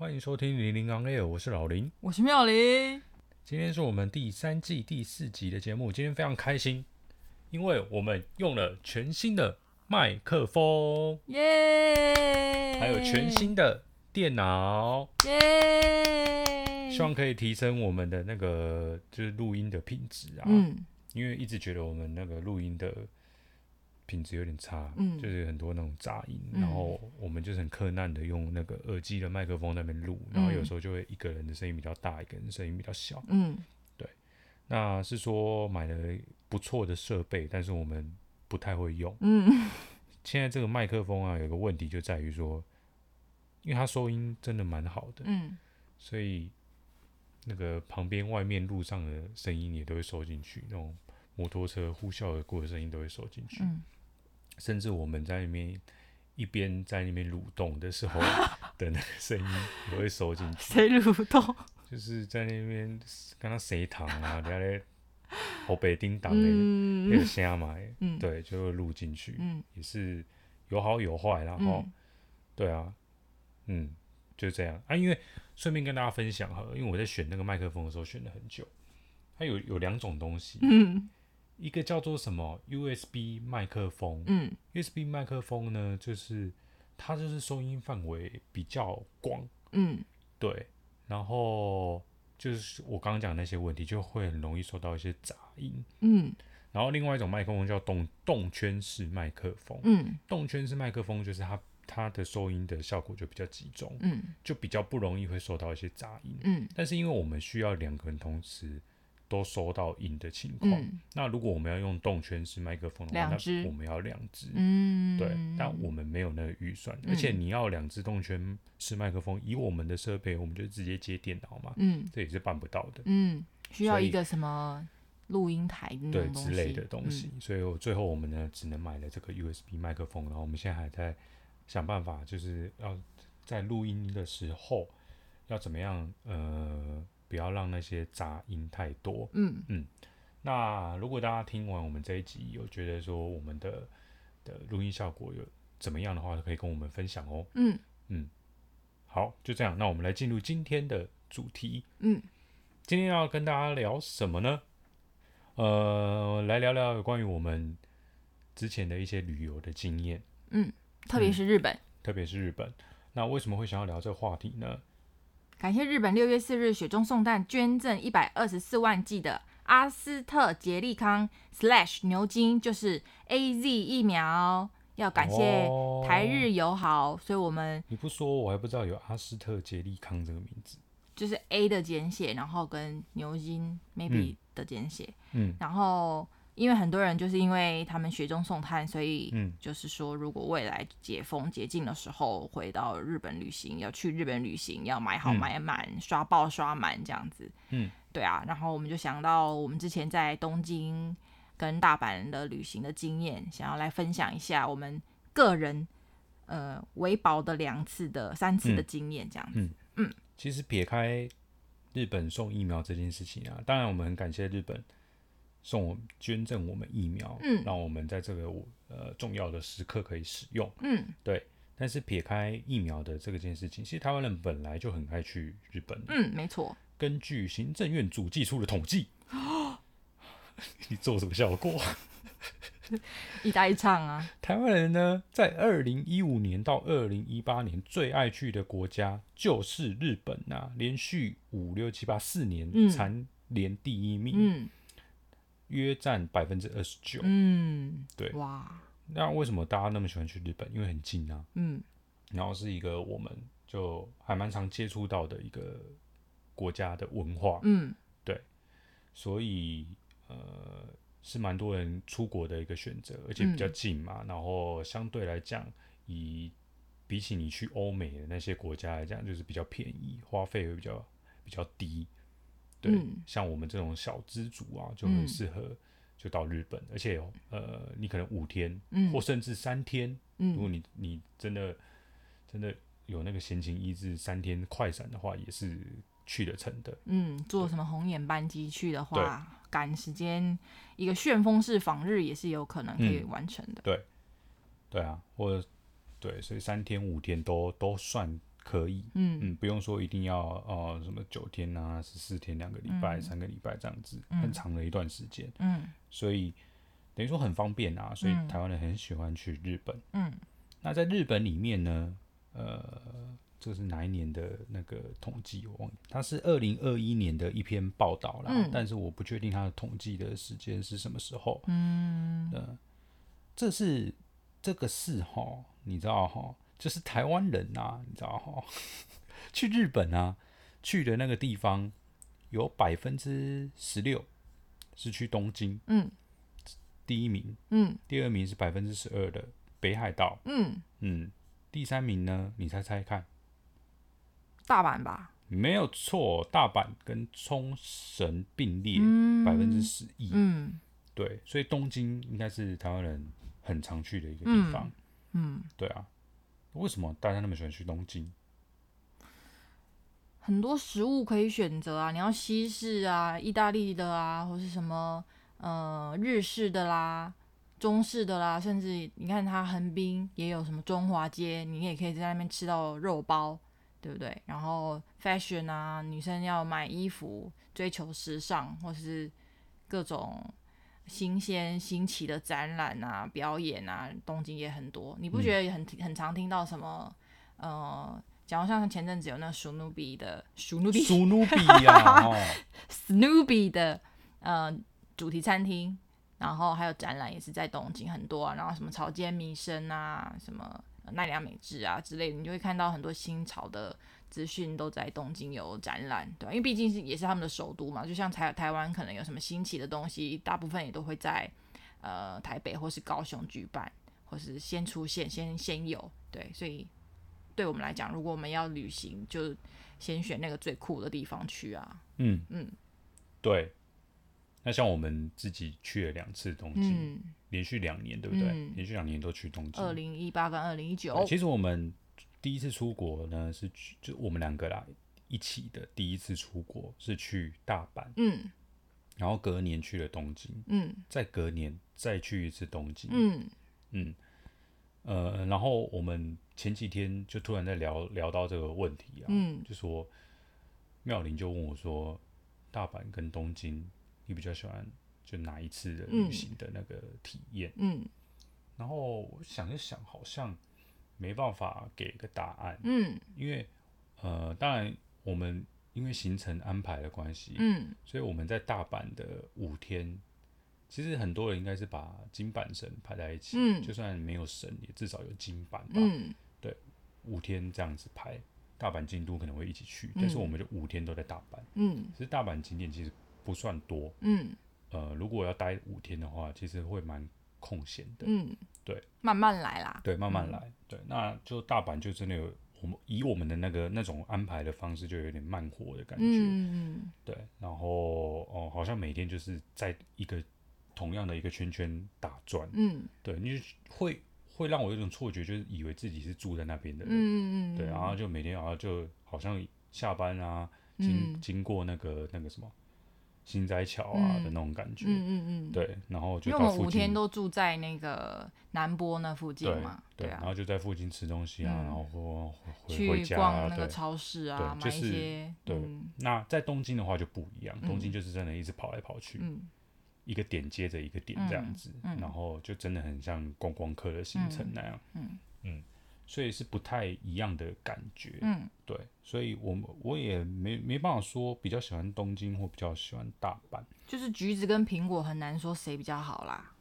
欢迎收听零零 on air，我是老林，我是妙龄。今天是我们第三季第四集的节目，今天非常开心，因为我们用了全新的麦克风，耶，还有全新的电脑，耶，希望可以提升我们的那个就是录音的品质啊，嗯，因为一直觉得我们那个录音的。品质有点差，嗯，就是很多那种杂音，嗯，然后我们就是很克难的用那个耳机的麦克风在那边录，然后有时候就会一个人的声音比较大，一个人声音比较小，嗯，对，那是说买了不错的设备，但是我们不太会用，嗯，现在这个麦克风啊，有个问题就在于说，因为它收音真的蛮好的，嗯，所以那个旁边外面路上的声音也都会收进去，那种摩托车呼啸而过的声音都会收进去，嗯。甚至我们在那边一边在那边蠕动的时候 的那个声音也会收进去。谁蠕动？就是在那边跟他谁躺啊，在那后背叮当的那个声嘛，嗯，对，就会录进去，嗯，也是有好有坏，然后，嗯、对啊，嗯，就这样啊。因为顺便跟大家分享哈，因为我在选那个麦克风的时候选了很久，它有有两种东西，嗯。一个叫做什么 USB 麦克风，嗯，USB 麦克风呢，就是它就是收音范围比较广，嗯，对，然后就是我刚刚讲的那些问题，就会很容易受到一些杂音，嗯，然后另外一种麦克风叫动动圈式麦克风，嗯，动圈式麦克风就是它它的收音的效果就比较集中，嗯，就比较不容易会受到一些杂音，嗯，但是因为我们需要两个人同时。都收到音的情况，嗯，那如果我们要用动圈式麦克风的话，那我们要两只，嗯，对，但我们没有那个预算，嗯，而且你要两只动圈式麦克风，以我们的设备，我们就直接接电脑嘛，嗯，这也是办不到的，嗯，需要一个什么录音台对之类的东西，嗯，所以我最后我们呢只能买了这个 USB 麦克风，然后我们现在还在想办法，就是要在录音的时候要怎么样，呃。不要让那些杂音太多。嗯嗯，那如果大家听完我们这一集，有觉得说我们的的录音效果有怎么样的话，可以跟我们分享哦。嗯嗯，好，就这样。那我们来进入今天的主题。嗯，今天要跟大家聊什么呢？呃，来聊聊有关于我们之前的一些旅游的经验。嗯，特别是日本。嗯，特别是日本。那为什么会想要聊这个话题呢？感谢日本六月四日雪中送炭捐赠一百二十四万剂的阿斯特捷利康 /slash 牛津，就是 A Z 疫苗。要感谢台日友好，哦、所以我们你不说我还不知道有阿斯特捷利康这个名字，就是 A 的简写，然后跟牛津 maybe 的简写，嗯，然后。因为很多人就是因为他们雪中送炭，所以就是说，如果未来解封解禁的时候回到日本旅行，要去日本旅行，要买好买满，刷爆刷满这样子。嗯，对啊。然后我们就想到我们之前在东京跟大阪的旅行的经验，想要来分享一下我们个人呃维保的两次的三次的经验这样子。嗯，嗯，其实撇开日本送疫苗这件事情啊，当然我们很感谢日本。送我捐赠我们疫苗，嗯，让我们在这个呃重要的时刻可以使用，嗯，对。但是撇开疫苗的这个件事情，其实台湾人本来就很爱去日本，嗯，没错。根据行政院主计处的统计，你做什么效果？一搭一唱啊！台湾人呢，在二零一五年到二零一八年最爱去的国家就是日本啊，连续五六七八四年蝉联第一名，嗯。嗯约占百分之二十九。嗯，对。哇，那为什么大家那么喜欢去日本？因为很近啊。嗯，然后是一个我们就还蛮常接触到的一个国家的文化。嗯，对。所以呃，是蛮多人出国的一个选择，而且比较近嘛。嗯，然后相对来讲，以比起你去欧美的那些国家来讲，就是比较便宜，花费会比较比较低。对，嗯、像我们这种小资族啊，就很适合就到日本，嗯、而且呃，你可能五天，嗯、或甚至三天，嗯、如果你你真的真的有那个闲情逸致，三天快闪的话，也是去得成的。嗯，坐什么红眼班机去的话，赶时间，一个旋风式访日也是有可能可以完成的。嗯、对，对啊，或对，所以三天五天都都算。可以，嗯。嗯，不用说一定要呃什么九天啊，十四天、两个礼拜、嗯、三个礼拜这样子，嗯、很长的一段时间，嗯，所以等于说很方便啊，所以台湾人很喜欢去日本，嗯，那在日本里面呢，呃，这是哪一年的那个统计？我忘了，它是二零二一年的一篇报道啦，嗯、但是我不确定它的统计的时间是什么时候，嗯，呃，这是这个是哈，你知道哈？就是台湾人呐、啊，你知道哈？去日本啊，去的那个地方有百分之十六是去东京，嗯，第一名，嗯，第二名是百分之十二的北海道，嗯嗯，第三名呢？你猜猜看？大阪吧？没有错，大阪跟冲绳并列百分之十一，嗯，对，所以东京应该是台湾人很常去的一个地方，嗯，嗯对啊。为什么大家那么喜欢去东京？很多食物可以选择啊，你要西式啊、意大利的啊，或是什么呃日式的啦、中式的啦，甚至你看它横滨也有什么中华街，你也可以在那边吃到肉包，对不对？然后 fashion 啊，女生要买衣服、追求时尚，或是各种。新鲜新奇的展览啊，表演啊，东京也很多。你不觉得也很、嗯、很常听到什么？呃，假如像前阵子有那个史努比的史努比，史努比呀，史努比的呃主题餐厅，然后还有展览也是在东京很多啊。然后什么草间弥生啊，什么奈良美智啊之类的，你就会看到很多新潮的。资讯都在东京有展览，对，因为毕竟是也是他们的首都嘛。就像台台湾可能有什么新奇的东西，大部分也都会在呃台北或是高雄举办，或是先出现先先有，对。所以对我们来讲，如果我们要旅行，就先选那个最酷的地方去啊。嗯嗯，对。那像我们自己去了两次东京，嗯、连续两年，对不对？嗯、连续两年都去东京。二零一八跟二零一九，其实我们。第一次出国呢，是去就我们两个啦一起的。第一次出国是去大阪，嗯，然后隔年去了东京，嗯，再隔年再去一次东京，嗯。嗯，呃，然后我们前几天就突然在聊聊到这个问题啊，嗯，就说妙玲就问我说，大阪跟东京，你比较喜欢就哪一次的旅行的那个体验？嗯，然后我想一想，好像。没办法给个答案，嗯，因为呃，当然我们因为行程安排的关系，嗯，所以我们在大阪的五天，其实很多人应该是把金板神排在一起，嗯，就算没有神，也至少有金板吧，嗯，对，五天这样子排，大阪、京都可能会一起去，但是我们就五天都在大阪，嗯，其实大阪景点其实不算多，嗯，呃，如果要待五天的话，其实会蛮空闲的，嗯。对，慢慢来啦。对，慢慢来。嗯、对，那就大阪就真的有我们以我们的那个那种安排的方式，就有点慢活的感觉。嗯对，然后哦，好像每天就是在一个同样的一个圈圈打转。嗯。对，你就会会让我有一种错觉，就是以为自己是住在那边的人。嗯嗯对，然后就每天好像就好像下班啊，经、嗯、经过那个那个什么。心斋桥啊的那种感觉，嗯嗯嗯，对，然后就因为我们五天都住在那个南波那附近嘛，对，然后就在附近吃东西啊，然后回去逛那个超市啊，买一些，对。那在东京的话就不一样，东京就是真的一直跑来跑去，一个点接着一个点这样子，然后就真的很像观光客的行程那样，嗯。嗯。所以是不太一样的感觉，嗯，对，所以我我也没没办法说比较喜欢东京或比较喜欢大阪，就是橘子跟苹果很难说谁比较好啦。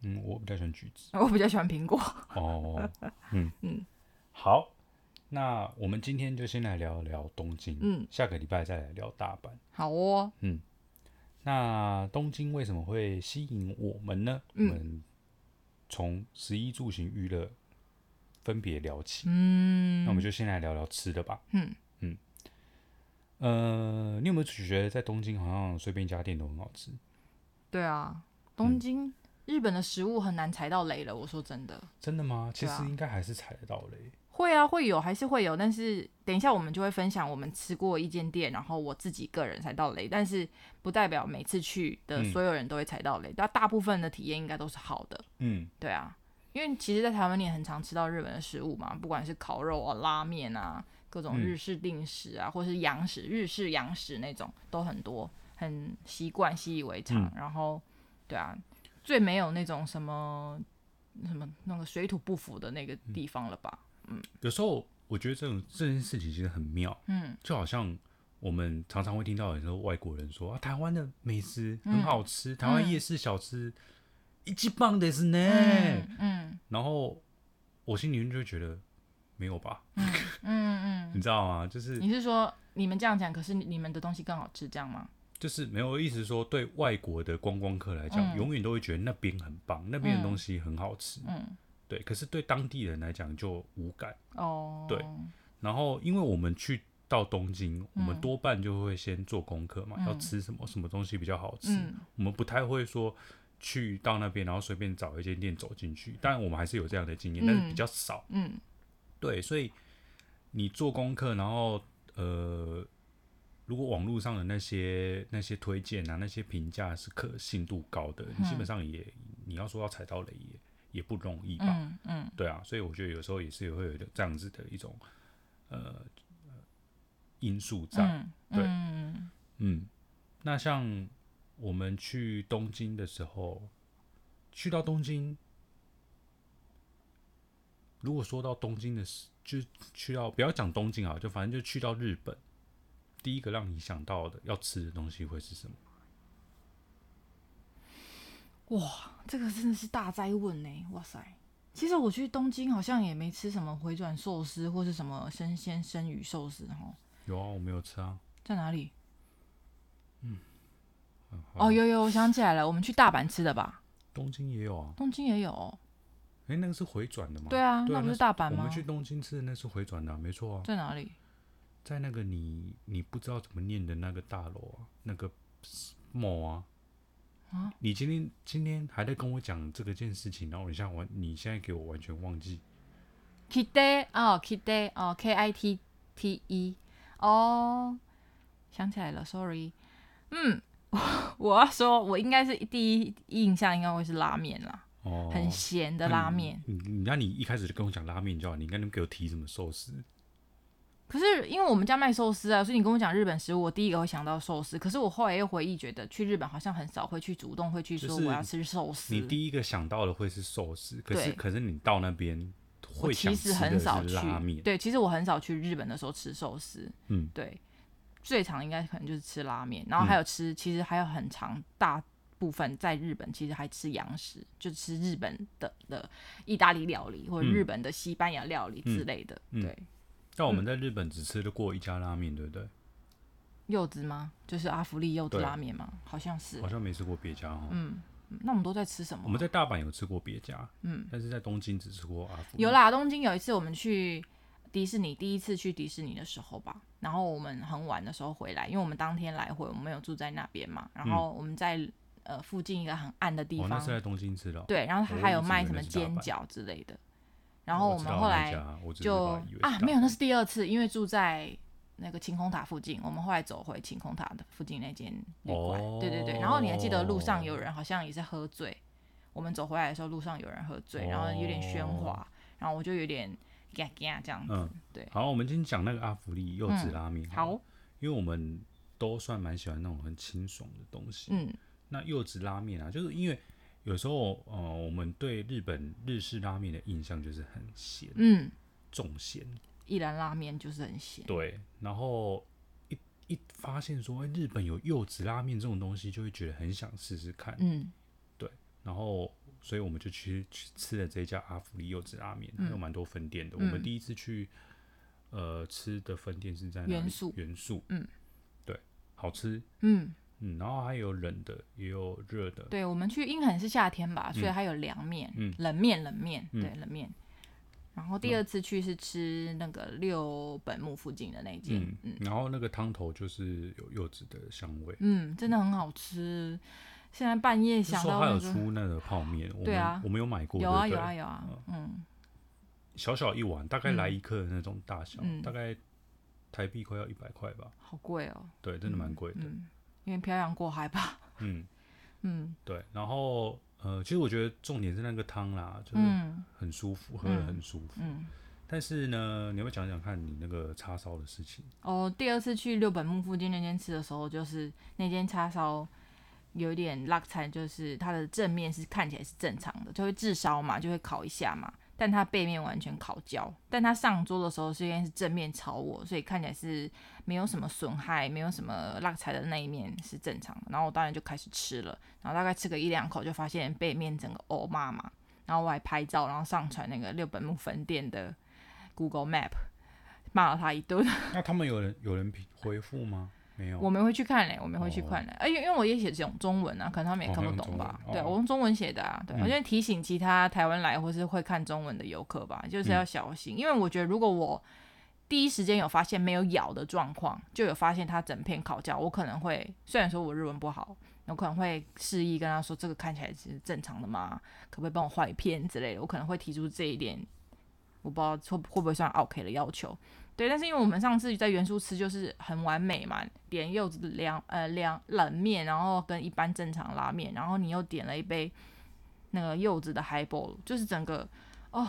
嗯，我比较喜欢橘子，我比较喜欢苹果。哦，嗯 嗯，好，那我们今天就先来聊聊东京，嗯，下个礼拜再来聊大阪。好哦，嗯，那东京为什么会吸引我们呢？嗯，我们从十一住行娱乐。分别聊起。嗯，那我们就先来聊聊吃的吧。嗯嗯，呃，你有没有觉得在东京好像随便一家店都很好吃？对啊，东京、嗯、日本的食物很难踩到雷了。我说真的，真的吗？其实应该还是踩得到雷。会啊，会有，还是会有，但是等一下我们就会分享我们吃过一间店，然后我自己个人踩到雷，但是不代表每次去的所有人都会踩到雷，但、嗯、大部分的体验应该都是好的。嗯，对啊，因为其实，在台湾你也很常吃到日本的食物嘛，不管是烤肉啊、拉面啊、各种日式定食啊，嗯、或是洋食、日式洋食那种都很多，很习惯、习以为常。嗯、然后，对啊，最没有那种什么什么那个水土不服的那个地方了吧？嗯，有时候我觉得这种这件事情其实很妙，嗯，就好像我们常常会听到很多外国人说啊，台湾的美食很好吃，嗯、台湾夜市小吃一级棒的是呢，嗯，嗯，然后我心里面就会觉得没有吧，嗯嗯，嗯。嗯你知道吗？就是你是说你们这样讲，可是你们的东西更好吃这样吗？就是没有意思说对外国的观光客来讲，嗯、永远都会觉得那边很棒，那边的东西很好吃，嗯。嗯。对，可是对当地人来讲就无感。哦。对，然后因为我们去到东京，嗯、我们多半就会先做功课嘛，嗯、要吃什么什么东西比较好吃。嗯、我们不太会说去到那边，然后随便找一间店走进去。当然，我们还是有这样的经验，嗯、但是比较少。嗯，对，所以你做功课，然后呃，如果网络上的那些那些推荐啊，那些评价是可信度高的，你基本上也、嗯、你要说要踩到雷也。也不容易吧，嗯，嗯。对啊，所以我觉得有时候也是会有这样子的一种呃因素在，嗯、对，嗯，嗯，那像我们去东京的时候，去到东京，如果说到东京的事，就去到不要讲东京啊，就反正就去到日本，第一个让你想到的要吃的东西会是什么？哇，这个真的是大灾问呢！哇塞，其实我去东京好像也没吃什么回转寿司或是什么生鲜生鱼寿司哈。有啊，我没有吃啊。在哪里？嗯，哦，有有，我想起来了，我们去大阪吃的吧？东京也有啊。东京也有。哎，那个是回转的吗？对啊，那不是大阪吗？我们去东京吃的那是回转的，没错啊。在哪里？在那个你你不知道怎么念的那个大楼啊，那个 mall 啊。啊、你今天今天还在跟我讲这个件事情，然后你现在完，你现在给我完全忘记。Kite 哦，Kite 哦，K I T T E 哦，想起来了，Sorry。嗯，我要说，我应该是第一印象应该会是拉面啦，哦，很咸的拉面。你你那你一开始就跟我讲拉面就好，你应该能给我提什么寿司？可是因为我们家卖寿司啊，所以你跟我讲日本食物，我第一个会想到寿司。可是我后来又回忆，觉得去日本好像很少会去主动会去说我要吃寿司。你第一个想到的会是寿司，可是可是你到那边会想吃的是拉面。对，其实我很少去日本的时候吃寿司。嗯，对，最常应该可能就是吃拉面，然后还有吃，嗯、其实还有很长大部分在日本其实还吃洋食，就吃日本的的意大利料理或者日本的西班牙料理之类的。对。那我们在日本只吃了过一家拉面，对不对？柚子吗？就是阿福利柚子拉面吗？好像是，好像没吃过别家哦。嗯，那我们都在吃什么？我们在大阪有吃过别家，嗯，但是在东京只吃过阿福利。有啦，东京有一次我们去迪士尼，第一次去迪士尼的时候吧，然后我们很晚的时候回来，因为我们当天来回，我们没有住在那边嘛，然后我们在、嗯、呃附近一个很暗的地方，哦、那是在东京吃的、哦。对，然后他还有卖什么煎饺之类的。然后我们后来就啊，没有，那是第二次，因为住在那个晴空塔附近，我们后来走回晴空塔的附近那间旅馆。哦、对对对，然后你还记得路上有人好像也是喝醉，我们走回来的时候路上有人喝醉，然后有点喧哗，哦、然后我就有点嘎嘎这样子。嗯，对。好，我们今天讲那个阿福利柚子拉面。好，好，因为我们都算蛮喜欢那种很清爽的东西。嗯，那柚子拉面啊，就是因为。有时候，呃，我们对日本日式拉面的印象就是很咸，嗯，重咸。一兰拉面就是很咸。对，然后一一发现说，哎，日本有柚子拉面这种东西，就会觉得很想试试看。嗯，对。然后，所以我们就去去吃了这家阿福利柚子拉面，还有蛮多分店的。嗯、我们第一次去，呃，吃的分店是在元素，元素，嗯，对，好吃，嗯。嗯，然后还有冷的，也有热的。对，我们去，因为可能是夏天吧，所以还有凉面，嗯，冷面，冷面，对，冷面。然后第二次去是吃那个六本木附近的那间，嗯，嗯。然后那个汤头就是有柚子的香味，嗯，真的很好吃。现在半夜想到、那个，说还有出那个泡面，对啊，我们有买过，有啊有啊有啊，嗯，小小一碗，大概来一克的那种大小，嗯、大概台币快要一百块吧，好贵哦，对，真的蛮贵的、嗯。嗯，因为漂洋过海吧，嗯。嗯，对，然后呃，其实我觉得重点是那个汤啦，就是很舒服，嗯、喝得很舒服，嗯，但是呢，你要不要讲讲看你那个叉烧的事情？哦，第二次去六本木附近那间吃的时候，就是那间叉烧。有点辣菜，就是它的正面是看起来是正常的，就会炙烧嘛，就会烤一下嘛。但它背面完全烤焦，但它上桌的时候是因为是正面朝我，所以看起来是没有什么损害，没有什么辣菜的那一面是正常的。然后我当然就开始吃了，然后大概吃个一两口就发现背面整个欧妈嘛，然后我还拍照，然后上传那个六本木分店的 Google Map，骂了他一顿。那他们有人有人回复吗？没有，我没会去看嘞，我没会去看嘞，哎、哦，因为因为我也写这种中文啊，可能他们也看不懂吧？哦、对，我用中文写的啊，对，嗯、我就提醒其他台湾来或是会看中文的游客吧，就是要小心，嗯、因为我觉得如果我第一时间有发现没有咬的状况，就有发现它整片烤焦，我可能会虽然说我日文不好，我可能会示意跟他说这个看起来是正常的吗？可不可以帮我换一片之类的？我可能会提出这一点，我不知道会会不会算 OK 的要求。对，但是因为我们上次在原宿吃就是很完美嘛，点柚子凉呃凉冷面，然后跟一般正常拉面，然后你又点了一杯那个柚子的 highball，就是整个哦，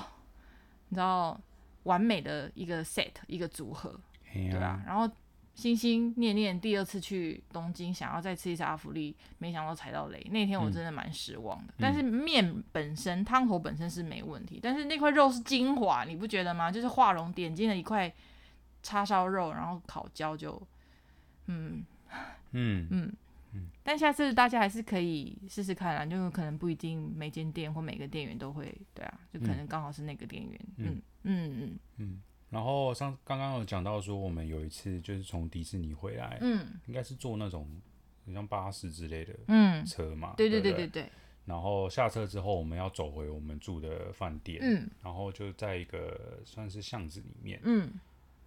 你知道完美的一个 set 一个组合，对啊，然后心心念念第二次去东京想要再吃一次阿芙丽，没想到踩到雷，那天我真的蛮失望的。嗯、但是面本身汤头本身是没问题，但是那块肉是精华，你不觉得吗？就是画龙点睛的一块。叉烧肉，然后烤焦就，嗯，嗯嗯嗯，但下次大家还是可以试试看啦，就可能不一定每间店或每个店员都会，对啊，就可能刚好是那个店员，嗯嗯嗯嗯，嗯。然后上刚刚有讲到说，我们有一次就是从迪士尼回来，嗯，应该是坐那种像巴士之类的，嗯，车嘛，对对对对对。然后下车之后，我们要走回我们住的饭店，嗯，然后就在一个算是巷子里面，嗯。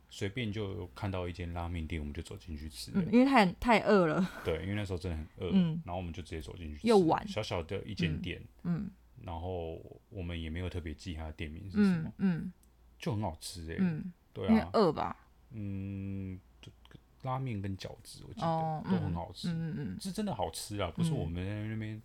随便就看到一间拉面店，我们就走进去吃。嗯，因为太太饿了。对，因为那时候真的很饿。嗯。然后我们就直接走进去吃。又晚。小小的一间店。嗯。然后我们也没有特别记它的店名是什么。嗯。就很好吃哎。嗯。对啊。饿吧。嗯，拉面跟饺子，我记得都很好吃。嗯嗯。是真的好吃啊，不是我们在那边。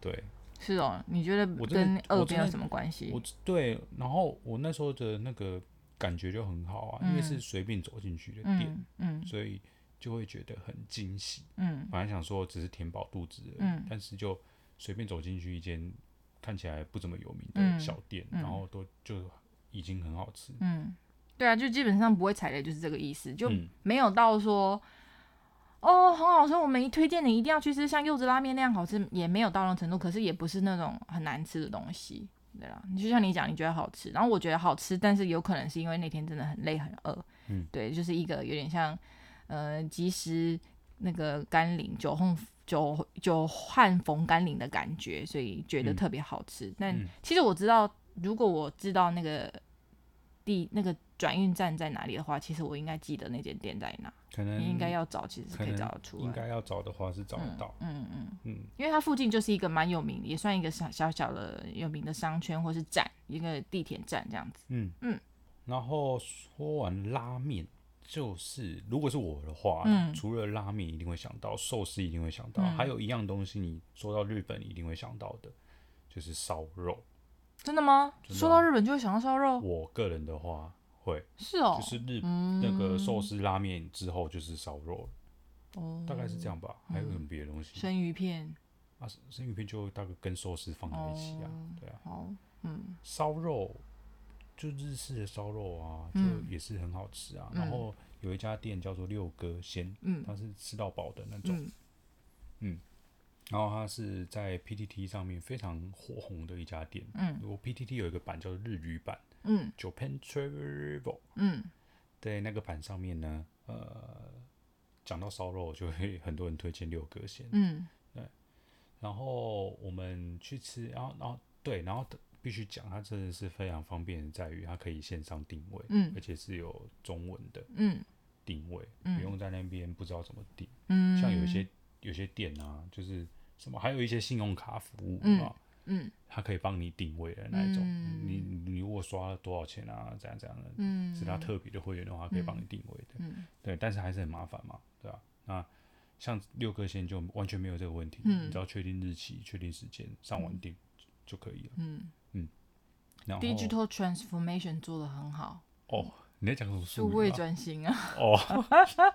对。是哦，你觉得跟饿没有什么关系？我对，然后我那时候的那个。感觉就很好啊，因为是随便走进去的店，嗯，嗯，所以就会觉得很惊喜。嗯，本来想说只是填饱肚子嗯，但是就随便走进去一间看起来不怎么有名的小店，嗯，然后都就已经很好吃。嗯，对啊，就基本上不会踩雷，就是这个意思，就没有到说，嗯，哦，很好吃，我们一推荐你一定要去吃，像柚子拉面那样好吃，也没有到那种程度，可是也不是那种很难吃的东西。对啦，就像你讲，你觉得好吃，然后我觉得好吃，但是有可能是因为那天真的很累很饿，嗯，对，就是一个有点像，呃，及时那个甘霖，久旱久久旱逢甘霖的感觉，所以觉得特别好吃。嗯、但其实我知道，如果我知道那个地那个转运站在哪里的话，其实我应该记得那间店在哪。可能应该要找，其实是可以找得出来。应该要找的话是找得到。嗯嗯嗯，嗯，因为它附近就是一个蛮有名，也算一个小小小的有名的商圈或是站，一个地铁站这样子。嗯嗯。然后说完拉面，就是如果是我的话，嗯，除了拉面一定会想到寿司，一定会想到，嗯，还有一样东西，你说到日本一定会想到的，就是烧肉。真的吗？真的吗？说到日本就会想到烧肉？我个人的话。会是哦，就是日、嗯、那个寿司拉面之后就是烧肉，哦，大概是这样吧。还有什么别的东西？生鱼片。啊，生鱼片就大概跟寿司放在一起啊，哦、对啊。好，嗯，烧肉就日式的烧肉啊，就也是很好吃啊。嗯、然后有一家店叫做六哥鲜，嗯，它是吃到饱的那种，嗯，嗯，然后它是在 PTT 上面非常火红的一家店，嗯，我 PTT 有一个版叫做日语版。嗯，Japan Travel，嗯，在那个盘上面呢，呃，讲到烧肉，就会很多人推荐六哥先，嗯，对，然后我们去吃，然后，然后，对，然后必须讲，它真的是非常方便，在于它可以线上定位，嗯，而且是有中文的，嗯，定位，嗯，不用在那边不知道怎么定，嗯，像有些有些店啊，就是什么，还有一些信用卡服务，嗯，嗯，它可以帮你定位的那一种，你你如果刷了多少钱啊，这样这样的，嗯，是他特别的会员的话，可以帮你定位的，嗯，对，但是还是很麻烦嘛，对吧？那像六颗星就完全没有这个问题，嗯。你只要确定日期、确定时间，上网订就可以了，嗯。嗯。Digital transformation 做的很好。哦，你在讲什么？数位转型啊？哦，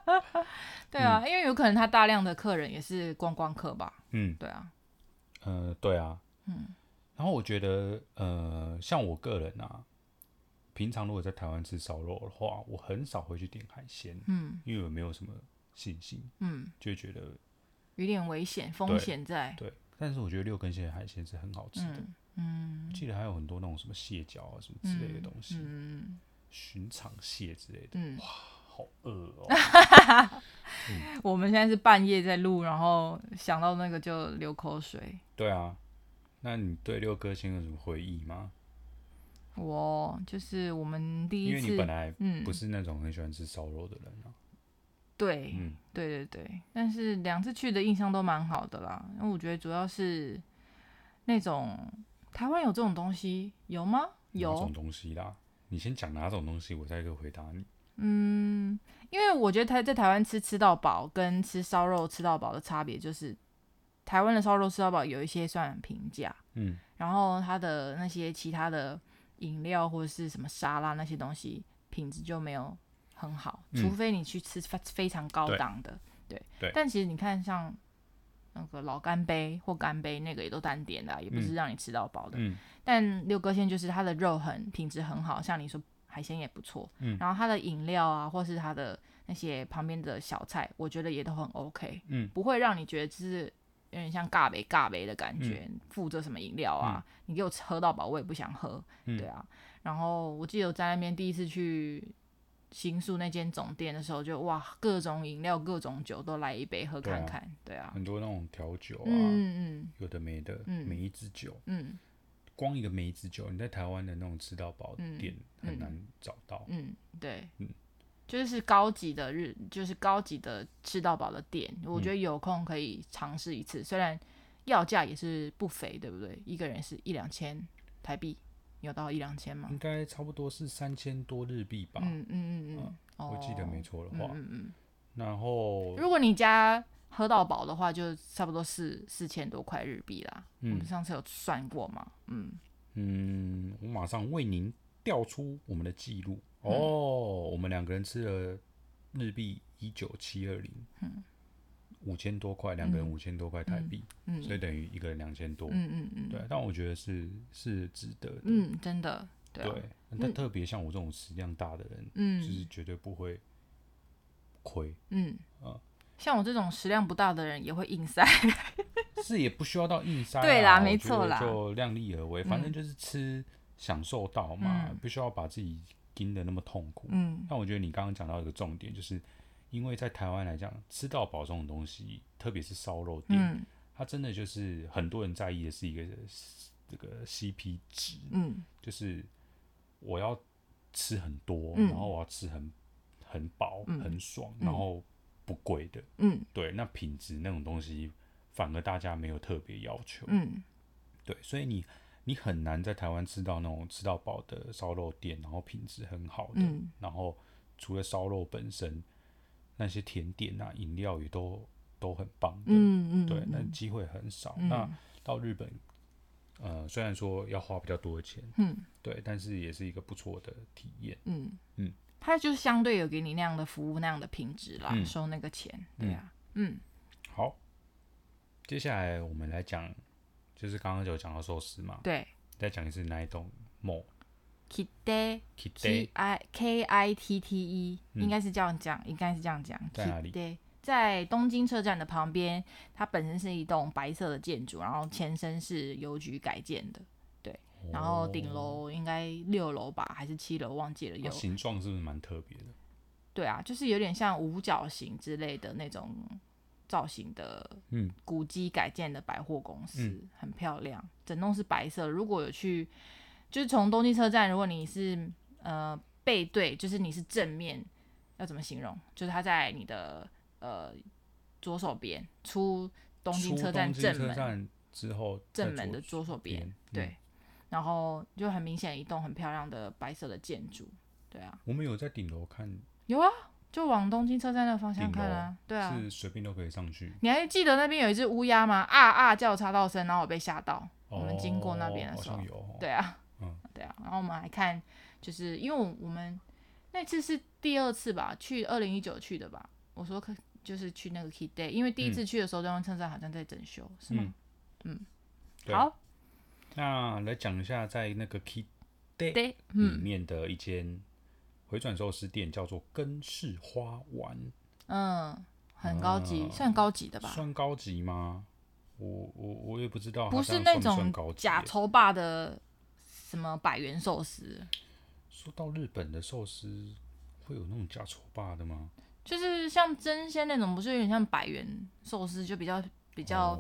对啊，因为有可能他大量的客人也是观光客吧？嗯，对啊，呃，对啊，嗯，然后我觉得，呃，像我个人啊，平常如果在台湾吃烧肉的话，我很少会去点海鲜，嗯，因为我没有什么信心，嗯，就会觉得有点危险，风险在，对，但是我觉得六根线海鲜是很好吃的。嗯，记得还有很多那种什么蟹脚啊，什么之类的东西，嗯，寻常蟹之类的，嗯，哇，好饿哦。我们现在是半夜在录，然后想到那个就流口水。对啊，那你对六颗星有什么回忆吗？我就是我们第一次，因为你本来不是那种很喜欢吃烧肉的人啊。对，嗯，对对对，但是两次去的印象都蛮好的啦，因为我觉得主要是那种。台湾有这种东西有吗？有这种东西啦？你先讲哪种东西，我再一个回答你。嗯，因为我觉得台在台湾吃吃到饱跟吃烧肉吃到饱的差别就是，台湾的烧肉吃到饱有一些算很平价，嗯，然后它的那些其他的饮料或者是什么沙拉那些东西品质就没有很好，嗯、除非你去吃非常高档的，对。但其实你看像。那个老干杯或干杯，那个也都单点的，也不是让你吃到饱的。嗯、但六哥鲜就是它的肉很品质很好，像你说海鲜也不错。嗯、然后它的饮料啊，或是它的那些旁边的小菜，我觉得也都很 OK。嗯、不会让你觉得就是有点像尬杯尬杯的感觉，嗯、附着什么饮料啊，嗯、你给我喝到饱，我也不想喝。嗯、对啊。然后我记得我在那边第一次去。新宿那间总店的时候就，就哇，各种饮料、各种酒都来一杯喝看看，对啊，很多那种调酒啊，嗯嗯，有的没的，嗯、梅子酒，嗯，光一个梅子酒，你在台湾的那种吃到饱店很难找到，嗯，嗯，对，嗯，就是高级的日，就是高级的吃到饱的店，我觉得有空可以尝试一次，嗯、虽然要价也是不菲，对不对？一个人是一两千台币。有到一两千吗？应该差不多是三千多日币吧。嗯嗯嗯嗯，我记得没错的话。嗯嗯。然后，如果你家喝到饱的话，就差不多是四千多块日币啦。我们上次有算过嘛？嗯嗯，我马上为您调出我们的记录。哦，我们两个人吃了日币一九七二零。嗯。五千多块，两个人五千多块台币，所以等于一个人两千多。嗯嗯嗯，对，但我觉得是是值得的。嗯，真的。对，啊、但特别像我这种食量大的人，嗯，就是绝对不会亏。嗯啊，像我这种食量不大的人也会硬塞。是也不需要到硬塞。对啦，没错啦，就量力而为，反正就是吃享受到嘛，嗯、不需要把自己盯的那么痛苦。嗯，但我觉得你刚刚讲到一个重点就是。因为在台湾来讲，吃到饱这种东西，特别是烧肉店，嗯、它真的就是很多人在意的是一个这个 CP 值，嗯，就是我要吃很多，嗯、然后我要吃很很饱、嗯、很爽，然后不贵的，嗯，对，那品质那种东西，反而大家没有特别要求，嗯，对，所以你你很难在台湾吃到那种吃到饱的烧肉店，然后品质很好的，嗯、然后除了烧肉本身。那些甜点啊，饮料也都都很棒的，嗯嗯，对，那机会很少。嗯、那到日本，呃，虽然说要花比较多的钱，嗯，对，但是也是一个不错的体验，嗯。嗯，它就是相对有给你那样的服务，那样的品质啦，嗯、收那个钱，对啊，嗯，好，接下来我们来讲，就是刚刚有讲到寿司嘛，对，再讲一次那一栋 mall。Kite，K I K I T T E，应该是这样讲，应该是这样讲。在哪里？对，在东京车站的旁边，它本身是一栋白色的建筑，然后前身是邮局改建的。对，然后顶楼应该六楼吧，还是七楼？忘记了。有形状是不是蛮特别的？对啊，就是有点像五角形之类的那种。造型的，嗯，古迹改建的百货公司，嗯、很漂亮，整栋是白色。如果有去，就是从东京车站，如果你是呃背对，就是你是正面，要怎么形容？就是它在你的呃左手边出东京车站正门之后，正门的左手边，嗯、对，然后就很明显一栋很漂亮的白色的建筑，对啊。我们有在顶楼看，有啊。就往东京车站那个方向看啊，对啊，是随便都可以上去。你还记得那边有一只乌鸦吗？啊啊叫插到声，然后我被吓到。我们经过那边的时候，对啊，嗯，对啊。然后我们还看，就是因为我们那次是第二次吧，去二零一九去的吧。我说可就是去那个 Key Day，因为第一次去的时候，东京车站好像在整修，是吗？嗯，好。那来讲一下，在那个 Key Day 里面的一间。回转寿司店叫做根室花丸，嗯，很高级，算高级的吧？算高级吗？我我我也不知道，不是那种假丑霸的什么百元寿司。说到日本的寿司，会有那种假丑霸的吗？就是像真鲜那种，不是有点像百元寿司，就比较比较，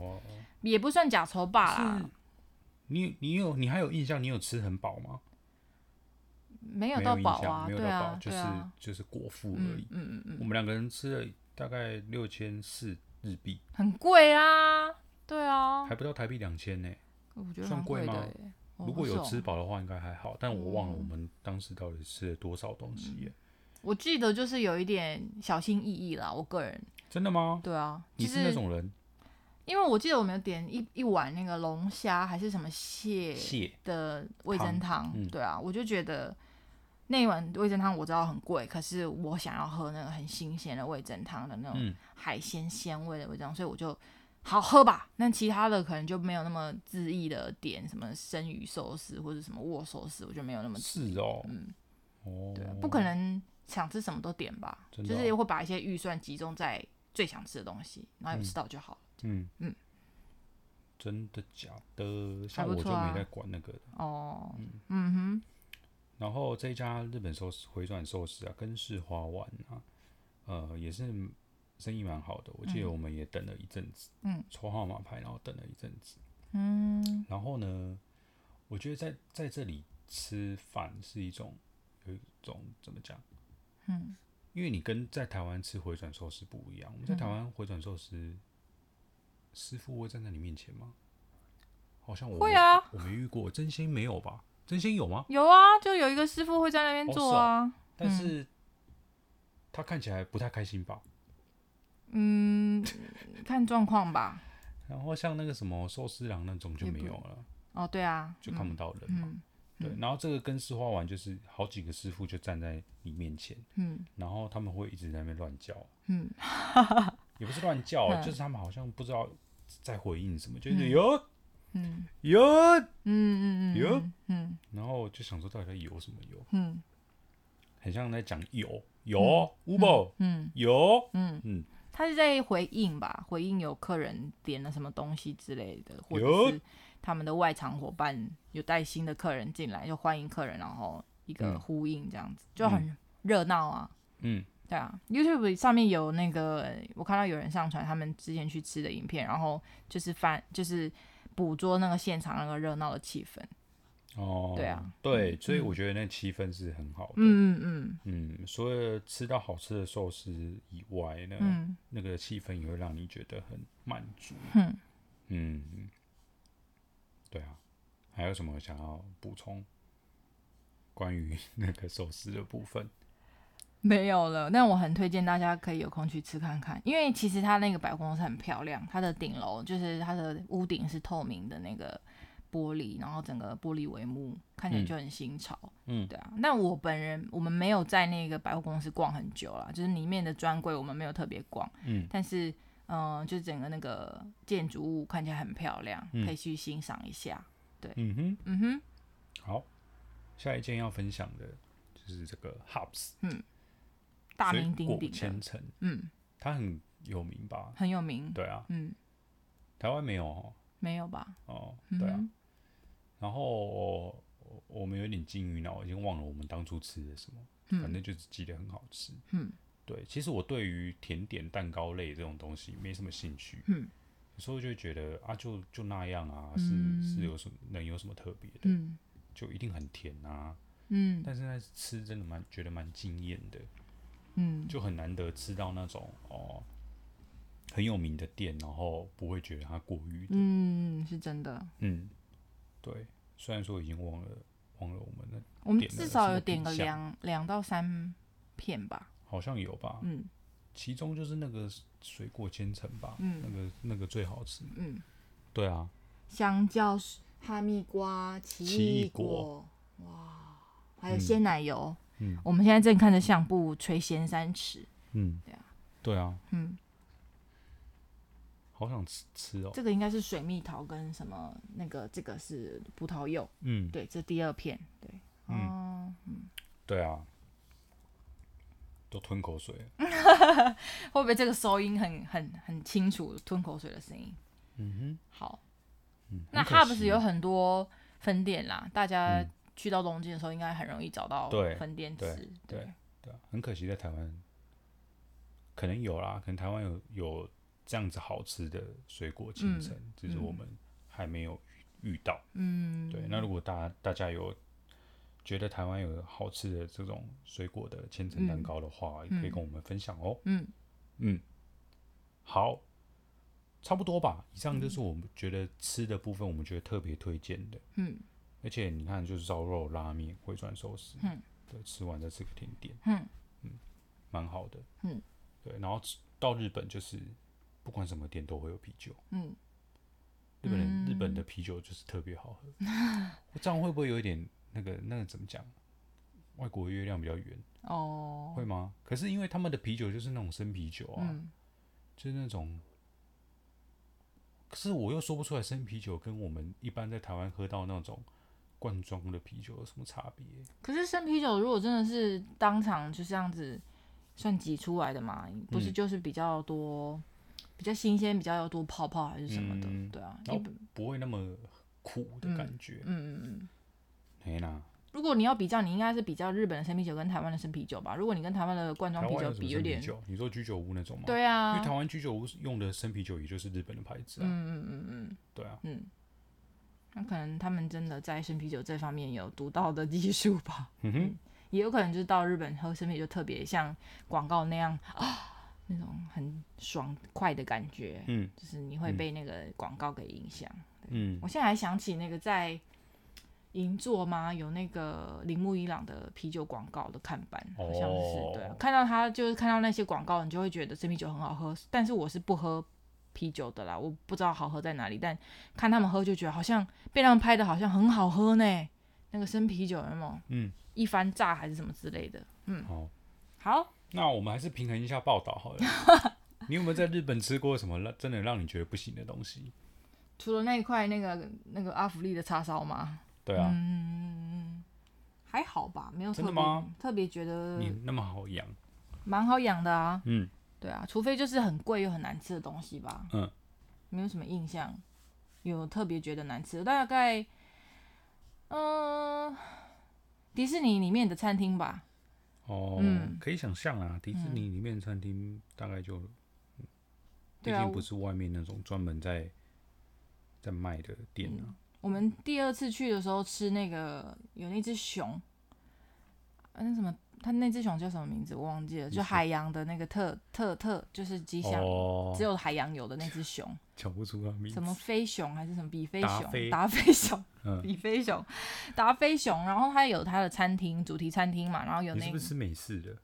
也不算假丑霸啦。你你有你还有印象？你有吃很饱吗？没有到饱啊，没有到饱，就是就是果腹而已。嗯嗯嗯，我们两个人吃了大概六千四日币，很贵啊。对啊，还不到台币两千呢。我觉得算贵吗？如果有吃饱的话，应该还好。但我忘了我们当时到底吃了多少东西。我记得就是有一点小心翼翼啦，我个人。真的吗？对啊，你是那种人。因为我记得我们有点一一碗那个龙虾还是什么蟹蟹的味增汤，对啊，我就觉得。那一碗味噌汤我知道很贵，可是我想要喝那个很新鲜的味噌汤的那种海鲜鲜味的味噌，嗯、所以我就好喝吧。那其他的可能就没有那么恣意的点什么生鱼寿司或者什么握寿司，我就没有那么是哦，嗯，哦，对，不可能想吃什么都点吧，哦、就是会把一些预算集中在最想吃的东西，然后有吃到就好了。嗯。嗯，嗯真的假的？像我就没在管那个的。哦，嗯。嗯哼。然后这家日本寿司回转寿司啊，根室花丸啊，呃，也是生意蛮好的。我记得我们也等了一阵子，嗯，抽号码牌，然后等了一阵子，嗯。然后呢，我觉得在在这里吃饭是一种有一种怎么讲，嗯，因为你跟在台湾吃回转寿司不一样。我们在台湾回转寿司，师傅会站在你面前吗？好像我会啊，我没遇过，真心没有吧？真心有吗？有啊，就有一个师傅会在那边做啊。但是他看起来不太开心吧？嗯，看状况吧。然后像那个什么寿司郎那种就没有了。哦，对啊，就看不到人嘛。嗯嗯、对，然后这个跟师花丸就是好几个师傅就站在你面前，嗯，然后他们会一直在那边乱叫，嗯，也不是乱叫，嗯、就是他们好像不知道在回应什么，就是有。嗯，有，嗯嗯嗯，有，嗯，然后就想说到底在有什么有，嗯，很像在讲有有嗯，有，嗯。嗯，他是在回应吧，回应有客人点了什么东西之类的，或者是他们的外场伙伴有带新的客人进来，就欢迎客人，然后一个呼应这样子，就很热闹啊，嗯，对啊，YouTube 上面有那个我看到有人上传他们之前去吃的影片，然后就是翻就是。捕捉那个现场那个热闹的气氛，哦，对啊，对，所以我觉得那气氛是很好的，嗯嗯嗯。嗯，除了吃到好吃的寿司以外呢，嗯，那个气氛也会让你觉得很满足，嗯嗯，对啊，还有什么想要补充？关于那个寿司的部分？没有了，那我很推荐大家可以有空去吃看看，因为其实它那个百货公司很漂亮，它的顶楼就是它的屋顶是透明的那个玻璃，然后整个玻璃帷幕看起来就很新潮，嗯，对啊。那我本人我们没有在那个百货公司逛很久了，就是里面的专柜我们没有特别逛，嗯，但是嗯、呃，就是整个那个建筑物看起来很漂亮，可以去欣赏一下，对，嗯哼，嗯哼。好，下一件要分享的就是这个 Hops，嗯。大名鼎鼎千层，嗯，它很有名吧？很有名，对啊，嗯，台湾没有哦，没有吧？哦，对啊，然后我们有点金鱼脑，已经忘了我们当初吃的什么，反正就是记得很好吃，嗯，对，其实我对于甜点、蛋糕类这种东西没什么兴趣。嗯，有时候就会觉得啊，就就那样啊，嗯、是是有什么能有什么特别的？嗯，就一定很甜啊。嗯，但是那吃真的蛮觉得蛮惊艳的。嗯，就很难得吃到那种哦很有名的店，然后不会觉得它过誉。嗯，是真的。嗯，对，虽然说已经忘了忘了我们的，我们至少有点个两两到三片吧。好像有吧，嗯，其中就是那个水果千层吧，嗯，那个那个最好吃，嗯，对啊，香蕉、哈密瓜、奇异果，哇，还有鲜奶油，嗯，我们现在正看着相簿垂涎三尺，嗯，对啊，对啊，嗯，好想吃吃哦，这个应该是水蜜桃跟什么那个这个是葡萄柚，嗯，对，这第二片，对，嗯，嗯，对啊。都吞口水，会不会这个收音很很很清楚？吞口水的声音。嗯哼，好。嗯、那 Hubs 有很多分店啦，大家去到东京的时候，应该很容易找到分店吃。对对对，很可惜在台湾，可能有啦，可能台湾有有这样子好吃的水果千层，嗯、只是我们还没有遇到。嗯，对。那如果大家大家有。觉得台湾有好吃的这种水果的千层蛋糕的话，嗯、也可以跟我们分享哦。嗯嗯，好，差不多吧。以上就是我们觉得吃的部分，我们觉得特别推荐的。嗯，而且你看，就是烧肉、拉面、回转寿司，嗯，对，吃完再吃个甜点，嗯嗯，蛮好的。嗯，对，然后到日本就是不管什么店都会有啤酒。嗯，日本人日本的啤酒就是特别好喝。这样会不会有一点？那个那个怎么讲？外国月亮比较圆哦，oh. 会吗？可是因为他们的啤酒就是那种生啤酒啊，嗯、就是那种。可是我又说不出来生啤酒跟我们一般在台湾喝到那种罐装的啤酒有什么差别？可是生啤酒如果真的是当场就这样子算挤出来的嘛，不是就是比较多、嗯、比较新鲜、比较要多泡泡还是什么的？嗯、对啊，一本不会那么苦的感觉。嗯嗯嗯。嗯啦如果你要比较，你应该是比较日本的生啤酒跟台湾的生啤酒吧？如果你跟台湾的罐装啤酒比，有点，你说居酒屋那种吗？对啊，因为台湾居酒屋用的生啤酒也就是日本的牌子啊。嗯嗯嗯嗯，对啊，嗯，那可能他们真的在生啤酒这方面有独到的技术吧？嗯哼，也有可能就是到日本喝生啤酒特别像广告那样啊，那种很爽快的感觉。嗯，就是你会被那个广告给影响。嗯，我现在还想起那个在。银座吗？有那个铃木一朗的啤酒广告的看板，好像是、oh. 对、啊。看到他就是看到那些广告，你就会觉得生啤酒很好喝。但是我是不喝啤酒的啦，我不知道好喝在哪里。但看他们喝就觉得好像被他们拍的好像很好喝呢。那个生啤酒有没有？嗯，一番炸还是什么之类的？嗯，好，好。那我们还是平衡一下报道好了。你有没有在日本吃过什么让真的让你觉得不行的东西？除了那一块那个那个阿福利的叉烧吗？对啊，嗯，还好吧，没有特别特别觉得你那么好养，蛮好养的啊，嗯，对啊，除非就是很贵又很难吃的东西吧，嗯，没有什么印象，有特别觉得难吃的，大概，嗯、呃，迪士尼里面的餐厅吧，哦，嗯，可以想象啊，迪士尼里面的餐厅大概就，毕竟不是外面那种专门在在卖的店啊。嗯我们第二次去的时候吃那个有那只熊，啊，那什么，它那只熊叫什么名字？我忘记了，就海洋的那个特特特，就是吉祥，哦、只有海洋有的那只熊，叫不出它名字，什么飞熊还是什么比飞熊，达飞熊，比飞熊，达飞熊，然后它有它的餐厅，主题餐厅嘛，然后有那个，是不是吃美式的？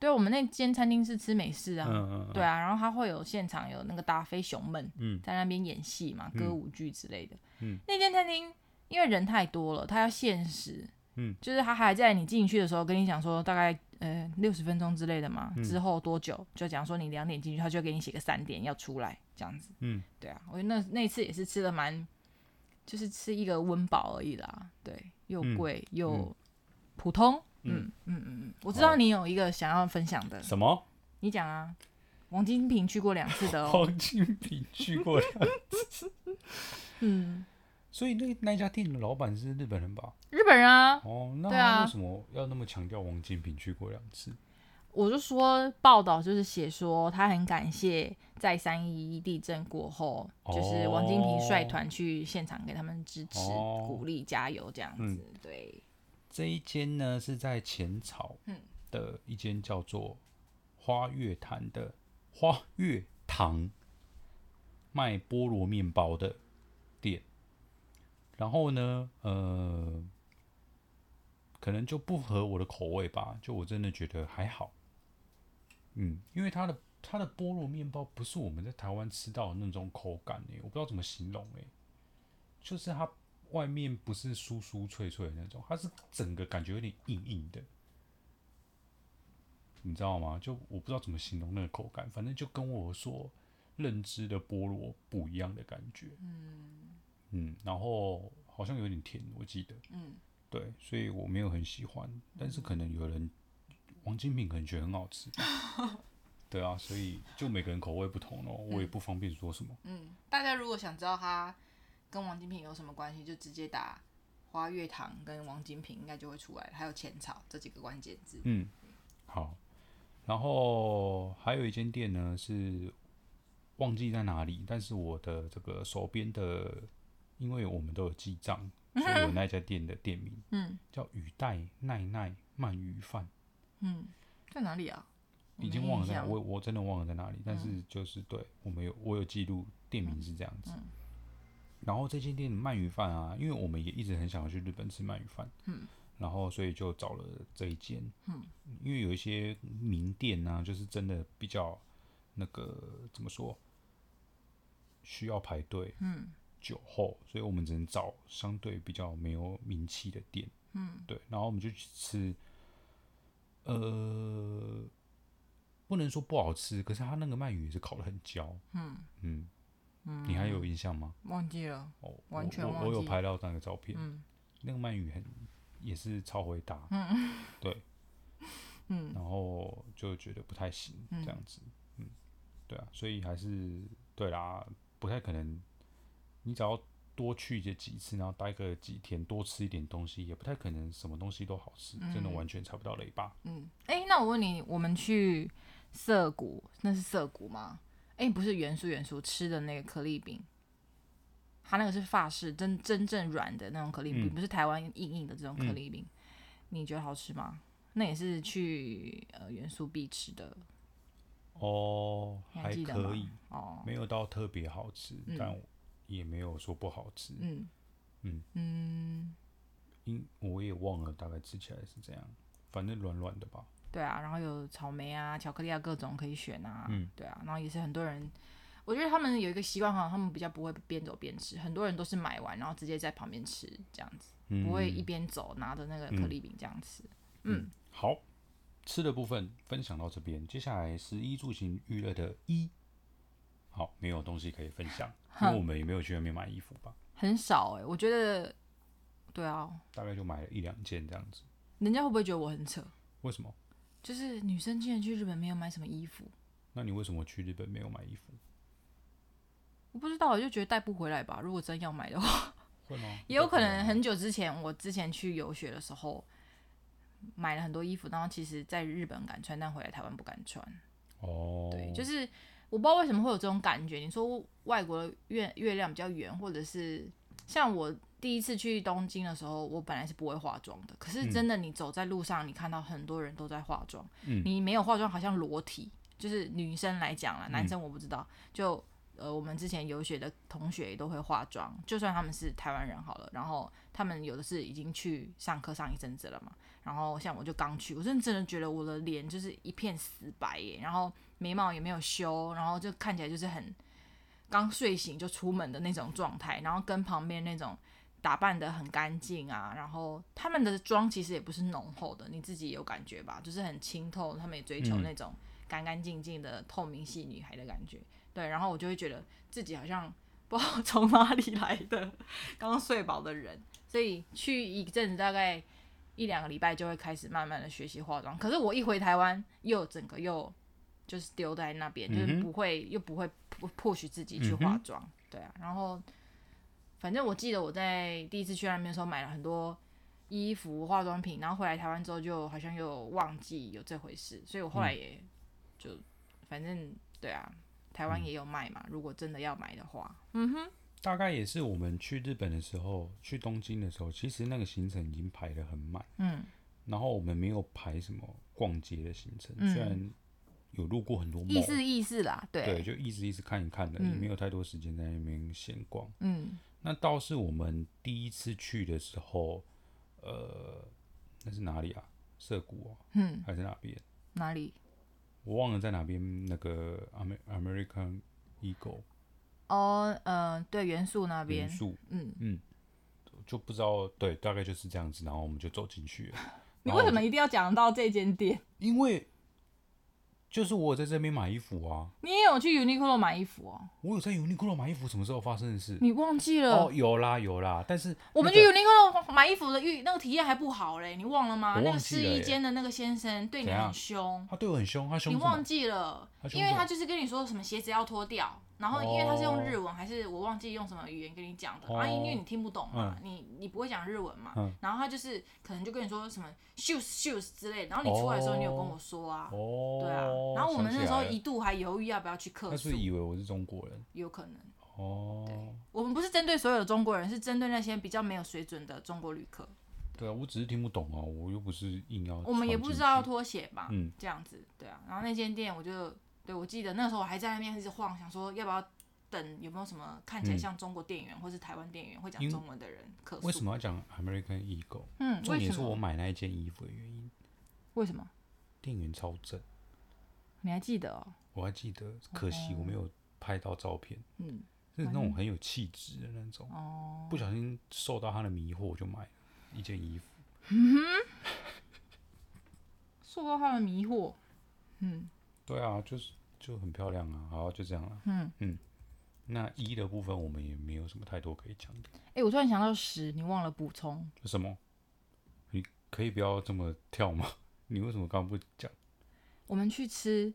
对，我们那间餐厅是吃美式啊，嗯嗯嗯。对啊，然后它会有现场有那个达飞熊们在那边演戏嘛，嗯、歌舞剧之类的。嗯、那间餐厅因为人太多了，它要限时，嗯、就是他还在你进去的时候跟你讲说大概呃六十分钟之类的嘛，嗯、之后多久就讲说你两点进去，他就给你写个三点要出来这样子。嗯，对啊，我觉得那那次也是吃的蛮，就是吃一个温饱而已啦，对，又贵、嗯、又普通。嗯嗯嗯嗯，我知道你有一个想要分享的。什么？你讲啊。王金平去过两次的哦。王金平去过两次。嗯。所以那那家店的老板是日本人吧？日本人啊。哦，那他为什么要那么强调王金平去过两次？我就说报道就是写说他很感谢在三一一地震过后，哦、就是王金平率团去现场给他们支持、哦、鼓励、加油这样子。嗯、对，这一间呢是在浅草的一间叫做花月堂的花月堂卖菠萝面包的店，然后呢，呃。可能就不合我的口味吧，就我真的觉得还好，嗯，因为它的它的菠萝面包不是我们在台湾吃到的那种口感诶，我不知道怎么形容诶，就是它外面不是酥酥脆脆的那种，它是整个感觉有点硬硬的，你知道吗？就我不知道怎么形容那个口感，反正就跟我所认知的菠萝不一样的感觉，嗯嗯，然后好像有点甜，我记得，嗯。对，所以我没有很喜欢，但是可能有人王金平可能觉得很好吃，对啊，所以就每个人口味不同咯，我也不方便说什么。嗯，大家如果想知道他跟王金平有什么关系，就直接打花月堂跟王金平，应该就会出来，还有浅草这几个关键字。嗯，好，然后还有一间店呢是忘记在哪里，但是我的这个手边的，因为我们都有记账。所以有 那家店的店名，嗯，叫雨带奈奈鳗鱼饭，嗯，在哪里啊？已经忘了在哪，我我真的忘了在哪里。但是就是对我们有我有记录店名是这样子。然后这间店的鳗鱼饭啊，因为我们也一直很想要去日本吃鳗鱼饭，嗯，然后所以就找了这一间，嗯，因为有一些名店呢，就是真的比较那个怎么说，需要排队，嗯。酒后，所以我们只能找相对比较没有名气的店。嗯，对，然后我们就去吃，呃，不能说不好吃，可是他那个鳗鱼也是烤得很焦。嗯嗯嗯，你还有印象吗？忘记了。哦，完全忘记。我，我有拍到那个照片。嗯，那个鳗鱼很也是超会打。嗯对。嗯，然后就觉得不太行，这样子。嗯，对啊，所以还是对啦，不太可能。你只要多去这几次，然后待个几天，多吃一点东西，也不太可能什么东西都好吃，嗯、真的完全踩不到雷吧？嗯，哎、欸，那我问你，我们去涩谷，那是涩谷吗？哎、欸，不是元素元素吃的那个可丽饼，它那个是法式真真正软的那种可丽饼，嗯、不是台湾硬硬的这种可丽饼。嗯、你觉得好吃吗？那也是去呃元素必吃的。哦，还，可以，哦，没有到特别好吃，嗯、但。也没有说不好吃，嗯嗯嗯，因我也忘了大概吃起来是这样，反正软软的吧。对啊，然后有草莓啊、巧克力啊各种可以选啊，嗯，对啊，然后也是很多人，我觉得他们有一个习惯哈，他们比较不会边走边吃，很多人都是买完然后直接在旁边吃这样子，嗯、不会一边走拿着那个可丽饼这样吃。嗯，嗯，好，吃的部分分享到这边，接下来是衣住行娱乐的一，好，没有东西可以分享。因为我们也没有去外面买衣服吧，很少哎、欸，我觉得，对啊，大概就买了一两件这样子。人家会不会觉得我很扯？为什么？就是女生竟然去日本没有买什么衣服？那你为什么去日本没有买衣服？我不知道，我就觉得带不回来吧。如果真要买的话，会吗？也有可能很久之前，我之前去游学的时候买了很多衣服，然后其实在日本敢穿，但回来台湾不敢穿。哦，对，就是。我不知道为什么会有这种感觉。你说外国的月月亮比较圆，或者是像我第一次去东京的时候，我本来是不会化妆的。可是真的，你走在路上，你看到很多人都在化妆。嗯，你没有化妆，好像裸体。就是女生来讲啦，男生我不知道。就呃，我们之前游学的同学也都会化妆，就算他们是台湾人好了。然后他们有的是已经去上课上一阵子了嘛。然后像我就刚去，我真的真的觉得我的脸就是一片死白耶。然后。眉毛也没有修，然后就看起来就是很刚睡醒就出门的那种状态，然后跟旁边那种打扮得很干净啊，然后他们的妆其实也不是浓厚的，你自己有感觉吧？就是很清透，他们也追求那种干干净净的透明系女孩的感觉。对，然后我就会觉得自己好像不知道 从哪里来的刚睡饱的人，所以去一阵子大概一两个礼拜就会开始慢慢的学习化妆。可是我一回台湾，又整个又。就是丢在那边，就是不会、又不会迫迫使自己去化妆，嗯、对啊。然后，反正我记得我在第一次去那边的时候买了很多衣服、化妆品，然后回来台湾之后就好像又忘记有这回事，所以我后来也就、嗯、反正对啊，台湾也有卖嘛、嗯，如果真的要买的话，嗯哼。大概也是我们去日本的时候，去东京的时候，其实那个行程已经排得很满，嗯，然后我们没有排什么逛街的行程，嗯、虽然有路过很多，意思意思啦，对，对，就意思意思看一看的、嗯，也没有太多时间在那边闲逛，嗯。那倒是我们第一次去的时候，呃，那是哪里啊？涩谷啊，嗯，还是哪边？哪里？我忘了在哪边。那个 American Eagle。哦，嗯，对，元素那边。元素，嗯嗯，就不知道，对，大概就是这样子，然后我们就走进去了。你为什么一定要讲到这间店？因为。就是我在这边买衣服啊，你也有去 Uniqlo 买衣服哦？我有在 Uniqlo 买衣服，什么时候发生的事？你忘记了？哦，有啦有啦，但是、那个、我们去 Uniqlo 买衣服的遇那个体验还不好嘞，你忘了吗？了那个试衣间的那个先生对你很凶，他对我很凶，他凶。你忘记了？因为他就是跟你说什么鞋子要脱掉。然后，因为他是用日文，还是我忘记用什么语言跟你讲的、哦、啊？因为你听不懂嘛，嗯、你你不会讲日文嘛、嗯？然后他就是可能就跟你说什么 shoes shoes 之类的。然后你出来的时候，你有跟我说啊、哦，对啊。然后我们那时候一度还犹豫要不要去客诉。他是以为我是中国人？有可能。哦。对，我们不是针对所有的中国人，是针对那些比较没有水准的中国旅客。对啊，我只是听不懂啊，我又不是硬要。我们也不知道要脱鞋嘛，嗯，这样子，对啊。然后那间店，我就。对，我记得那时候我还在那边一直晃，想说要不要等有没有什么看起来像中国店员、嗯、或是台湾店员会讲中文的人可。为什么要讲 American Eagle？嗯，重点是我买那一件衣服的原因。为什么？店员超正。你还记得哦？我还记得，可惜我没有拍到照片。嗯，是那种很有气质的那种。哦。不小心受到他的迷惑，就买了一件衣服。嗯哼。受到他的迷惑。嗯。对啊，就是。就很漂亮啊，好，就这样了。嗯嗯，那一的部分我们也没有什么太多可以讲的。哎、欸，我突然想到十，你忘了补充什么？你可以不要这么跳吗？你为什么刚刚不讲？我们去吃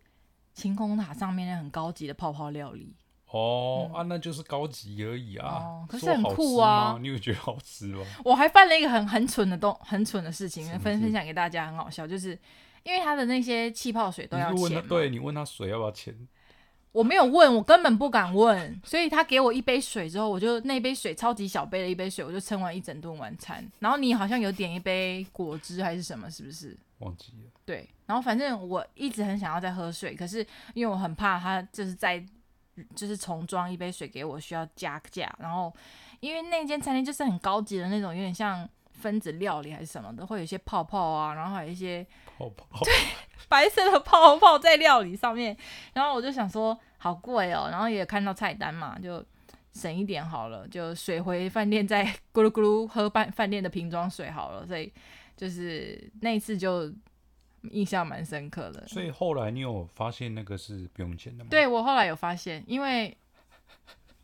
晴空塔上面那很高级的泡泡料理。哦、嗯、啊，那就是高级而已啊。哦，可是很酷啊。你有觉得好吃吗？我还犯了一个很很蠢的东很蠢的事情，分分享给大家，很好笑，就是。因为他的那些气泡水都要钱，对，你问他水要不要钱？我没有问，我根本不敢问，所以他给我一杯水之后，我就那杯水超级小杯的一杯水，我就撑完一整顿晚餐。然后你好像有点一杯果汁还是什么，是不是？忘记了。对，然后反正我一直很想要再喝水，可是因为我很怕他就是在就是重装一杯水给我需要加价，然后因为那间餐厅就是很高级的那种，有点像。分子料理还是什么的，会有一些泡泡啊，然后还有一些泡泡，对，白色的泡泡在料理上面。然后我就想说，好贵哦。然后也看到菜单嘛，就省一点好了，就水回饭店再咕噜咕噜喝饭饭店的瓶装水好了。所以就是那一次就印象蛮深刻的。所以后来你有发现那个是不用钱的吗？对，我后来有发现，因为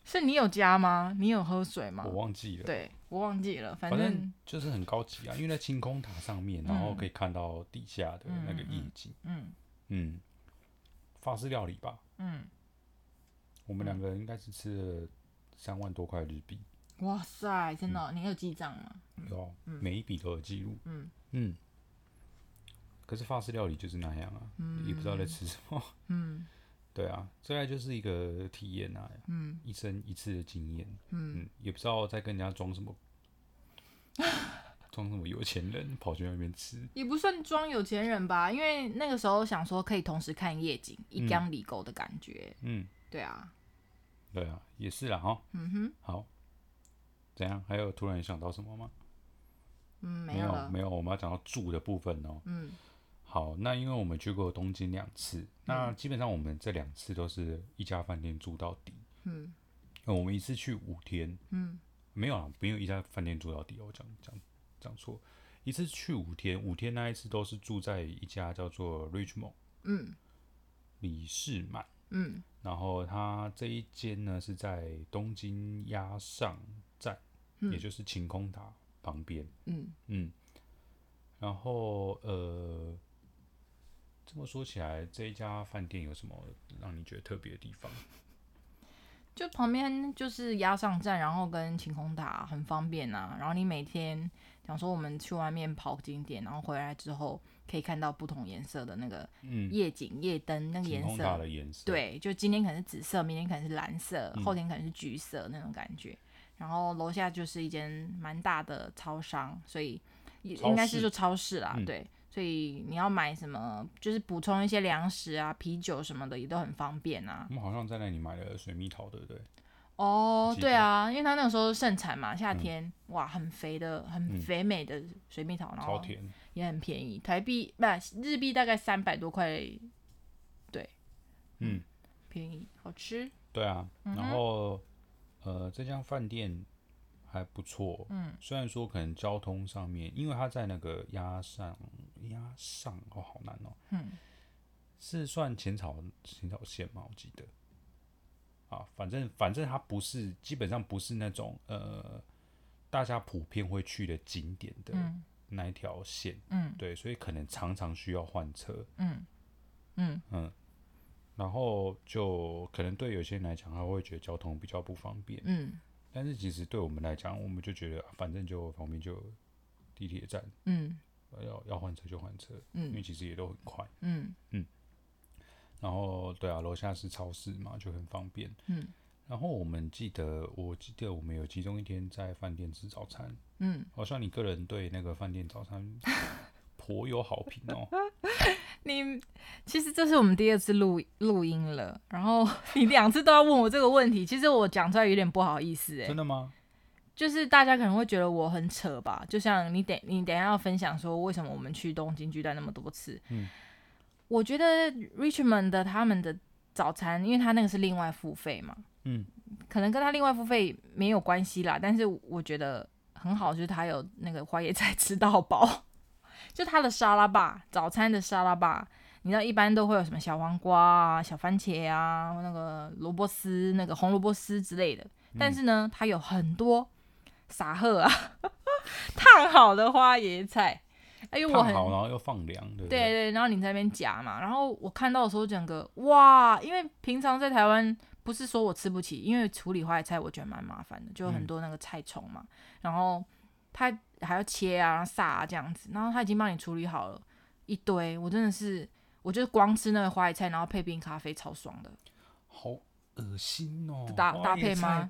是你有加吗？你有喝水吗？我忘记了。对。我忘记了，反正，就是很高级啊，因为在晴空塔上面，然后可以看到底下的那个夜景。嗯嗯，法式料理吧。嗯，我们两个人应该是吃了三万多块日币。哇塞，真的？你有记账吗？有，每一笔都有记录。嗯嗯。可是法式料理就是那样啊，嗯、也不知道在吃什么。嗯。对啊，这个就是一个体验啊，嗯，一生一次的经验，嗯，嗯，也不知道在跟人家装什么，装什么有钱人跑去那边吃，也不算装有钱人吧，因为那个时候想说可以同时看夜景，一江里沟的感觉，嗯，对啊，对啊，也是啦哈，嗯哼，好，怎样？还有突然想到什么吗？嗯，没有，没有，没有，我们要讲到住的部分哦，嗯。好，那因为我们去过东京两次，嗯，那基本上我们这两次都是一家饭店住到底。嗯，我们一次去五天。嗯，没有啊，没有一家饭店住到底。我讲讲讲错，一次去五天，五天那一次都是住在一家叫做 Richmond。嗯，李士满。嗯，然后它这一间呢是在东京押上站，嗯，也就是晴空塔旁边。嗯嗯，然后呃。这么说起来，这一家饭店有什么让你觉得特别的地方？就旁边就是押上站，然后跟晴空塔很方便啊。然后你每天想说我们去外面跑景点，然后回来之后可以看到不同颜色的那个夜景、嗯、夜灯那个颜色。对，就今天可能是紫色，明天可能是蓝色，后天可能是橘色那种感觉。嗯、然后楼下就是一间蛮大的超商，所以应该是说超市啦，嗯、对。所以你要买什么，就是补充一些粮食啊、啤酒什么的，也都很方便啊。我们好像在那里买了水蜜桃，对不对？哦，对啊，因为它那个时候盛产嘛，夏天、嗯、哇，很肥的、很肥美的水蜜桃，嗯、然后也很便宜，台币不日币大概三百多块，对，嗯，便宜，好吃。对啊，然后、嗯、呃，这家饭店。还不错，嗯，虽然说可能交通上面，因为他在那个鸭上押上哦，好难哦，嗯，是算浅草浅草线吗？我记得，啊，反正反正它不是，基本上不是那种呃，大家普遍会去的景点的那一条线，嗯，对，所以可能常常需要换车，嗯。嗯。嗯，然后就可能对有些人来讲，他会觉得交通比较不方便，嗯。但是其实对我们来讲，我们就觉得反正就旁边就地铁站，嗯，要要换车就换车，嗯，因为其实也都很快，嗯嗯。然后对啊，楼下是超市嘛，就很方便，嗯。然后我们记得，我记得我们有其中一天在饭店吃早餐，嗯，好像你个人对那个饭店早餐 颇有好评哦。你其实这是我们第二次录录音了，然后 你两次都要问我这个问题，其实我讲出来有点不好意思哎。真的吗？就是大家可能会觉得我很扯吧，就像你等你等一下要分享说为什么我们去东京巨蛋那么多次。嗯，我觉得 Richmond 的他们的早餐，因为他那个是另外付费嘛，嗯，可能跟他另外付费没有关系啦，但是我觉得很好，就是他有那个花椰菜吃到饱。就他的沙拉吧，早餐的沙拉吧，你知道一般都会有什么小黄瓜啊、小番茄啊、那个萝卜丝、那个红萝卜丝之类的。但是呢，它有很多撒贺啊，烫好的花椰菜。哎呦，我很好，然后又放凉，对对对，然后你在那边夹嘛。然后我看到的时候，整个哇，因为平常在台湾不是说我吃不起，因为处理花椰菜我觉得蛮麻烦的，就很多那个菜虫嘛。嗯、然后它。还要切啊，然后撒啊这样子，然后他已经帮你处理好了一堆，我真的是，我就是光吃那个花椰菜，然后配冰咖啡，超爽的。好恶心哦！搭搭配吗？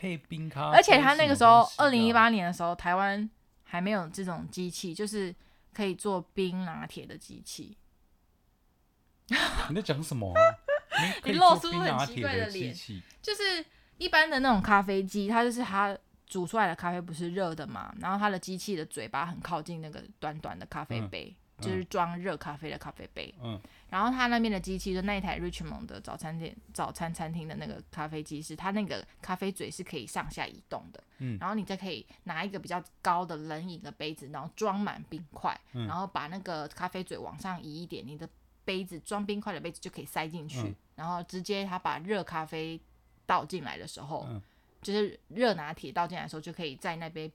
配冰咖啡。而且他那个时候，二零一八年的时候，台湾还没有这种机器，就是可以做冰拿铁的机器。你在讲什么？你露出很奇怪的脸。就是一般的那种咖啡机，它就是它。煮出来的咖啡不是热的嘛？然后它的机器的嘴巴很靠近那个短短的咖啡杯，嗯、就是装热咖啡的咖啡杯。嗯。然后它那边的机器，就那一台 Richmond 的早餐店、早餐餐厅的那个咖啡机，是它那个咖啡嘴是可以上下移动的。嗯。然后你再可以拿一个比较高的冷饮的杯子，然后装满冰块，嗯、然后把那个咖啡嘴往上移一点，你的杯子装冰块的杯子就可以塞进去，嗯、然后直接它把热咖啡倒进来的时候。嗯就是热拿铁倒进来的时候，就可以在那杯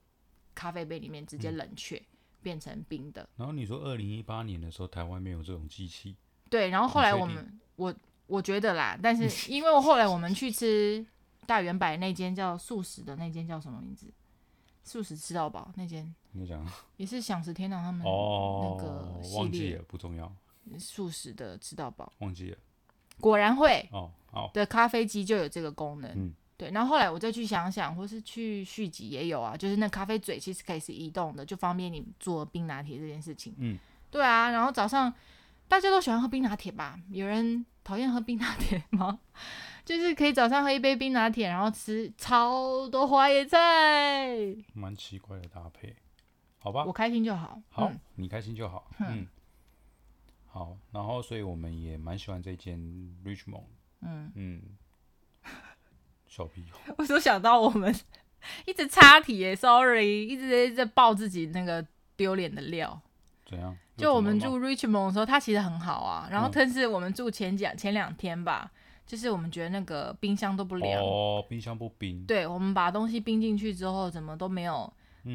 咖啡杯里面直接冷却，嗯、变成冰的。然后你说二零一八年的时候，台湾没有这种机器。对，然后后来我们我我觉得啦，但是因为我后来我们去吃大圆柏那间叫素食的那间叫什么名字？素食吃到饱那间。你讲。也是享食天堂他们那个系列。哦，忘记了，不重要。素食的吃到饱。忘记了。果然会。哦，好。的咖啡机就有这个功能。嗯。对，然后后来我再去想想，或是去续集也有啊，就是那咖啡嘴其实可以是移动的，就方便你做冰拿铁这件事情。嗯，对啊。然后早上大家都喜欢喝冰拿铁吧？有人讨厌喝冰拿铁吗？就是可以早上喝一杯冰拿铁，然后吃超多花椰菜，蛮奇怪的搭配，好吧？我开心就好。好，嗯、你开心就好。嗯，嗯，好。然后，所以我们也蛮喜欢这间 Richmond。嗯嗯。小屁 我就想到我们一直插题耶，sorry，一直在在爆自己那个丢脸的料。怎样？就我们住 Richmond 的时候，它其实很好啊。然后，但是我们住前几前两天吧，就是我们觉得那个冰箱都不凉。哦，冰箱不冰。对，我们把东西冰进去之后，怎么都没有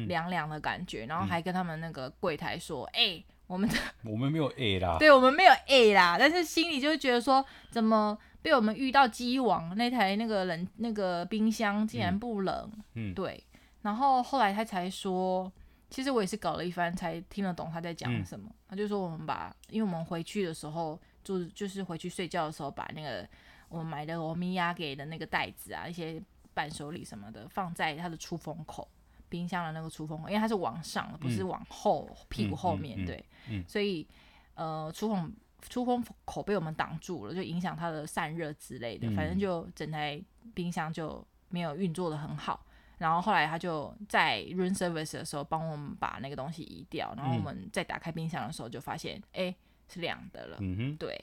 凉凉的感觉。然后还跟他们那个柜台说：“哎、嗯欸，我们的我们没有 A 啦。”对，我们没有 A 啦，但是心里就会觉得说，怎么？被我们遇到机王那台那个冷那个冰箱竟然不冷，嗯，对。然后后来他才说，其实我也是搞了一番才听得懂他在讲什么。嗯、他就说我们把，因为我们回去的时候就就是回去睡觉的时候，把那个我们买的欧米亚给的那个袋子啊，一些伴手礼什么的放在他的出风口，冰箱的那个出风口，因为它是往上的，不是往后、嗯、屁股后面，对，嗯嗯嗯、所以呃出风出风口被我们挡住了，就影响它的散热之类的，反正就整台冰箱就没有运作的很好。然后后来他就在 room service 的时候帮我们把那个东西移掉，然后我们再打开冰箱的时候就发现，哎、嗯，是亮的了。嗯哼，对，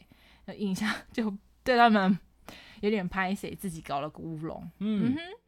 那印象就对他们有点拍谁，自己搞了个乌龙。嗯，嗯哼。